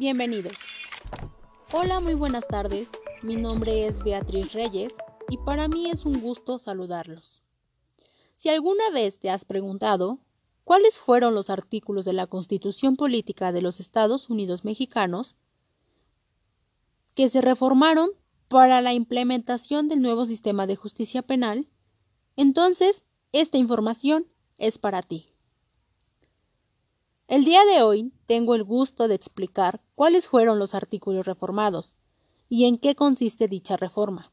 Bienvenidos. Hola, muy buenas tardes. Mi nombre es Beatriz Reyes y para mí es un gusto saludarlos. Si alguna vez te has preguntado cuáles fueron los artículos de la Constitución Política de los Estados Unidos Mexicanos que se reformaron para la implementación del nuevo sistema de justicia penal, entonces esta información es para ti. El día de hoy tengo el gusto de explicar cuáles fueron los artículos reformados y en qué consiste dicha reforma.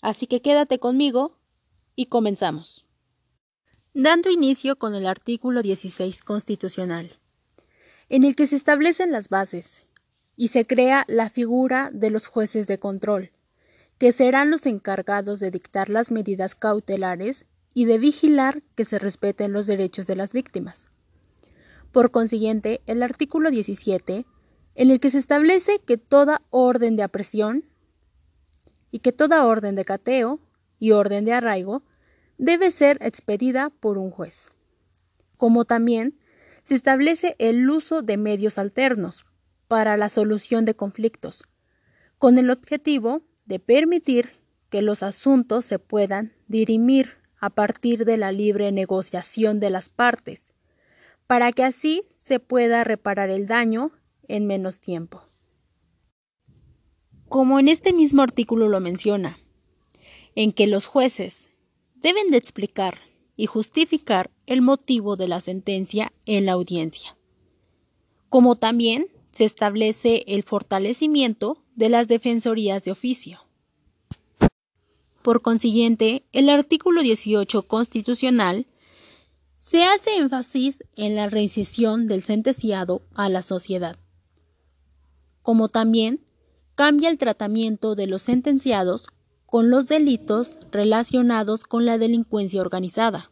Así que quédate conmigo y comenzamos. Dando inicio con el artículo 16 constitucional, en el que se establecen las bases y se crea la figura de los jueces de control, que serán los encargados de dictar las medidas cautelares y de vigilar que se respeten los derechos de las víctimas. Por consiguiente, el artículo 17, en el que se establece que toda orden de apresión y que toda orden de cateo y orden de arraigo debe ser expedida por un juez. Como también se establece el uso de medios alternos para la solución de conflictos, con el objetivo de permitir que los asuntos se puedan dirimir a partir de la libre negociación de las partes para que así se pueda reparar el daño en menos tiempo. Como en este mismo artículo lo menciona, en que los jueces deben de explicar y justificar el motivo de la sentencia en la audiencia, como también se establece el fortalecimiento de las defensorías de oficio. Por consiguiente, el artículo 18 constitucional se hace énfasis en la reincisión del sentenciado a la sociedad, como también cambia el tratamiento de los sentenciados con los delitos relacionados con la delincuencia organizada,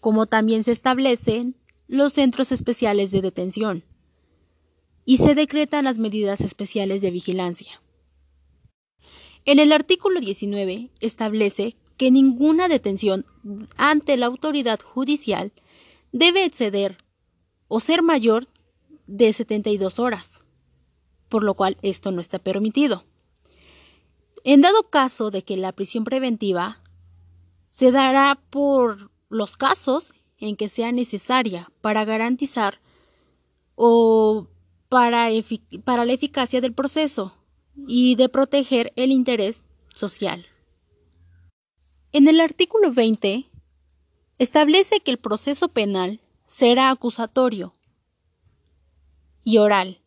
como también se establecen los centros especiales de detención y se decretan las medidas especiales de vigilancia. En el artículo 19 establece que ninguna detención ante la autoridad judicial debe exceder o ser mayor de 72 horas, por lo cual esto no está permitido. En dado caso de que la prisión preventiva se dará por los casos en que sea necesaria para garantizar o para, para la eficacia del proceso y de proteger el interés social. En el artículo 20 establece que el proceso penal será acusatorio y oral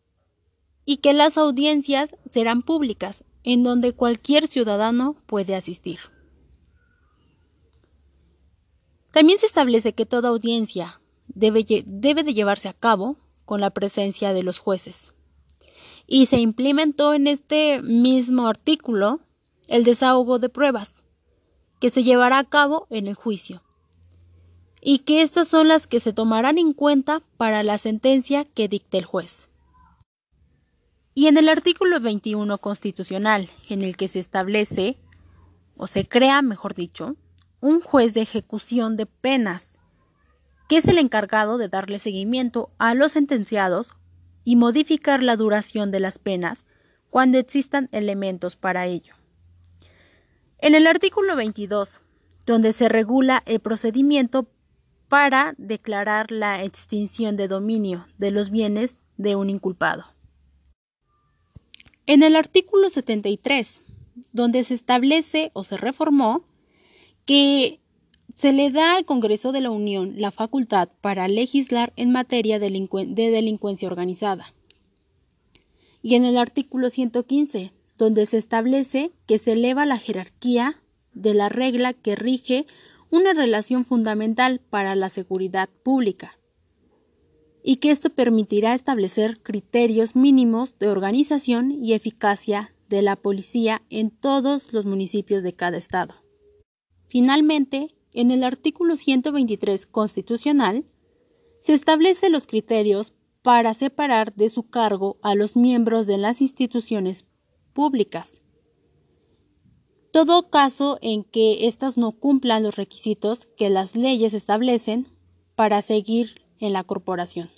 y que las audiencias serán públicas en donde cualquier ciudadano puede asistir. También se establece que toda audiencia debe, de llevarse a cabo con la presencia de los jueces. Y se implementó en este mismo artículo el desahogo de pruebas, que se llevará a cabo en el juicio, y que estas son las que se tomarán en cuenta para la sentencia que dicte el juez. Y en el artículo 21 constitucional, en el que se establece, o se crea, mejor dicho, un juez de ejecución de penas, que es el encargado de darle seguimiento a los sentenciados y modificar la duración de las penas cuando existan elementos para ello. En el artículo 22, donde se regula el procedimiento para declarar la extinción de dominio de los bienes de un inculpado. En el artículo 73, donde se establece o se reformó que se le da al Congreso de la Unión la facultad para legislar en materia de delincuencia organizada. Y en el artículo 115, donde se establece que se eleva la jerarquía de la regla que rige una relación fundamental para la seguridad pública y que esto permitirá establecer criterios mínimos de organización y eficacia de la policía en todos los municipios de cada estado. Finalmente, en el artículo 123 constitucional, se establecen los criterios para separar de su cargo a los miembros de las instituciones públicas. Todo caso en que éstas no cumplan los requisitos que las leyes establecen para seguir en la corporación.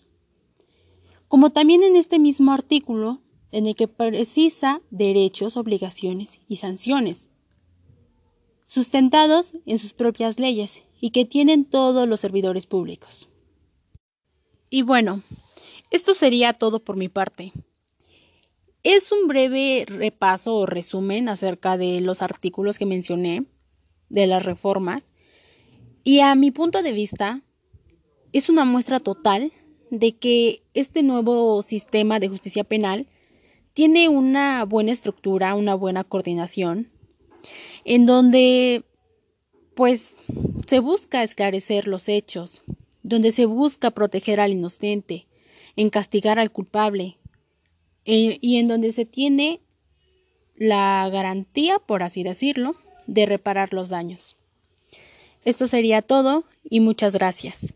como también en este mismo artículo en el que precisa derechos, obligaciones y sanciones, sustentados en sus propias leyes y que tienen todos los servidores públicos. Y bueno, esto sería todo por mi parte. Es un breve repaso o resumen acerca de los artículos que mencioné, de las reformas, y a mi punto de vista es una muestra total de que este nuevo sistema de justicia penal tiene una buena estructura, una buena coordinación, en donde pues se busca esclarecer los hechos, donde se busca proteger al inocente, en castigar al culpable, eh, y en donde se tiene la garantía, por así decirlo, de reparar los daños. Esto sería todo y muchas gracias.